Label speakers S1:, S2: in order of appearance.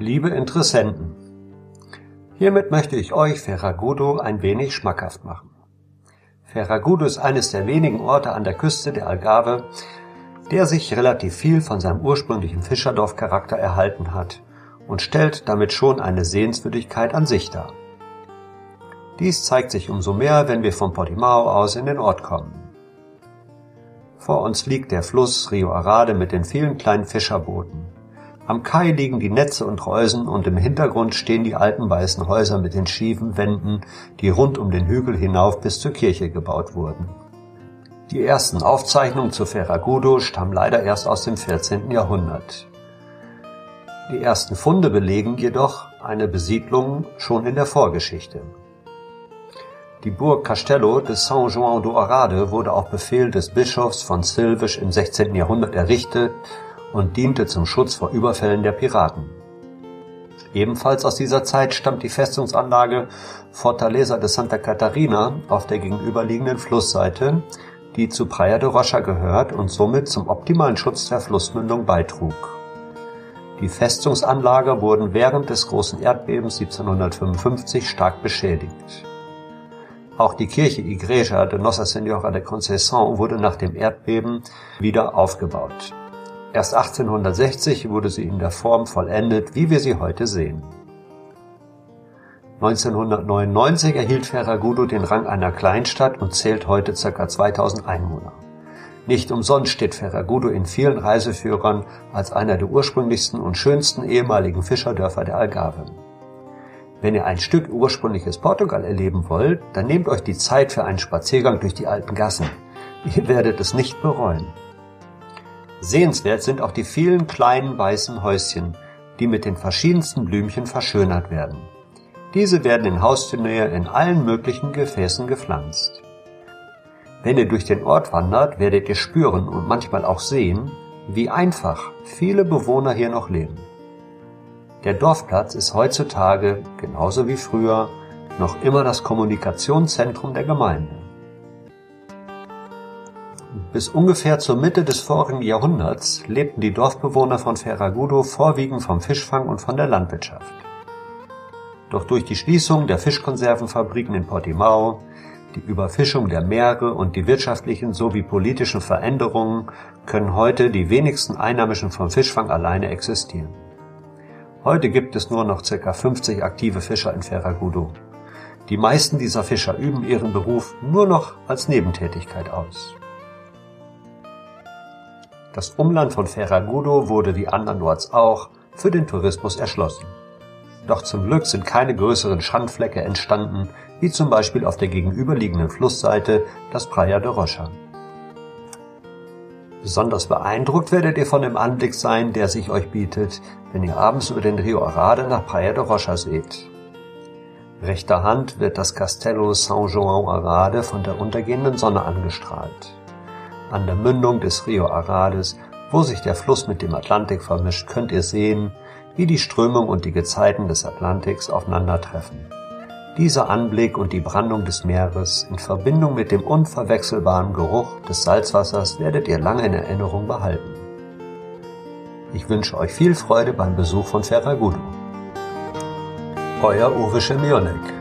S1: Liebe Interessenten, hiermit möchte ich euch Ferragudo ein wenig schmackhaft machen. Ferragudo ist eines der wenigen Orte an der Küste der Algarve, der sich relativ viel von seinem ursprünglichen Fischerdorfcharakter erhalten hat und stellt damit schon eine Sehenswürdigkeit an sich dar. Dies zeigt sich umso mehr, wenn wir von Portimao aus in den Ort kommen. Vor uns liegt der Fluss Rio Arade mit den vielen kleinen Fischerbooten. Am Kai liegen die Netze und Reusen und im Hintergrund stehen die alten weißen Häuser mit den schiefen Wänden, die rund um den Hügel hinauf bis zur Kirche gebaut wurden. Die ersten Aufzeichnungen zu Ferragudo stammen leider erst aus dem 14. Jahrhundert. Die ersten Funde belegen jedoch eine Besiedlung schon in der Vorgeschichte. Die Burg Castello de São João do Arade wurde auf Befehl des Bischofs von Silvisch im 16. Jahrhundert errichtet und diente zum Schutz vor Überfällen der Piraten. Ebenfalls aus dieser Zeit stammt die Festungsanlage Fortaleza de Santa Catarina auf der gegenüberliegenden Flussseite, die zu Praia de Rocha gehört und somit zum optimalen Schutz der Flussmündung beitrug. Die Festungsanlage wurden während des großen Erdbebens 1755 stark beschädigt. Auch die Kirche Igreja de Nossa Senhora de Conceição wurde nach dem Erdbeben wieder aufgebaut. Erst 1860 wurde sie in der Form vollendet, wie wir sie heute sehen. 1999 erhielt Ferragudo den Rang einer Kleinstadt und zählt heute ca. 2000 Einwohner. Nicht umsonst steht Ferragudo in vielen Reiseführern als einer der ursprünglichsten und schönsten ehemaligen Fischerdörfer der Algarve. Wenn ihr ein Stück ursprüngliches Portugal erleben wollt, dann nehmt euch die Zeit für einen Spaziergang durch die alten Gassen. Ihr werdet es nicht bereuen. Sehenswert sind auch die vielen kleinen weißen Häuschen, die mit den verschiedensten Blümchen verschönert werden. Diese werden in Haustürnähe in allen möglichen Gefäßen gepflanzt. Wenn ihr durch den Ort wandert, werdet ihr spüren und manchmal auch sehen, wie einfach viele Bewohner hier noch leben. Der Dorfplatz ist heutzutage, genauso wie früher, noch immer das Kommunikationszentrum der Gemeinde. Bis ungefähr zur Mitte des vorigen Jahrhunderts lebten die Dorfbewohner von Ferragudo vorwiegend vom Fischfang und von der Landwirtschaft. Doch durch die Schließung der Fischkonservenfabriken in Portimao, die Überfischung der Meere und die wirtschaftlichen sowie politischen Veränderungen können heute die wenigsten Einheimischen vom Fischfang alleine existieren. Heute gibt es nur noch ca. 50 aktive Fischer in Ferragudo. Die meisten dieser Fischer üben ihren Beruf nur noch als Nebentätigkeit aus. Das Umland von Ferragudo wurde wie andernorts auch für den Tourismus erschlossen. Doch zum Glück sind keine größeren Schandflecke entstanden, wie zum Beispiel auf der gegenüberliegenden Flussseite das Praia de Rocha. Besonders beeindruckt werdet ihr von dem Anblick sein, der sich euch bietet, wenn ihr abends über den Rio Arade nach Praia de Rocha seht. Rechter Hand wird das Castello São João Arade von der untergehenden Sonne angestrahlt. An der Mündung des Rio Arades, wo sich der Fluss mit dem Atlantik vermischt, könnt ihr sehen, wie die Strömung und die Gezeiten des Atlantiks aufeinandertreffen. Dieser Anblick und die Brandung des Meeres in Verbindung mit dem unverwechselbaren Geruch des Salzwassers werdet ihr lange in Erinnerung behalten. Ich wünsche euch viel Freude beim Besuch von Ferragudo. Euer Uwe Schemionek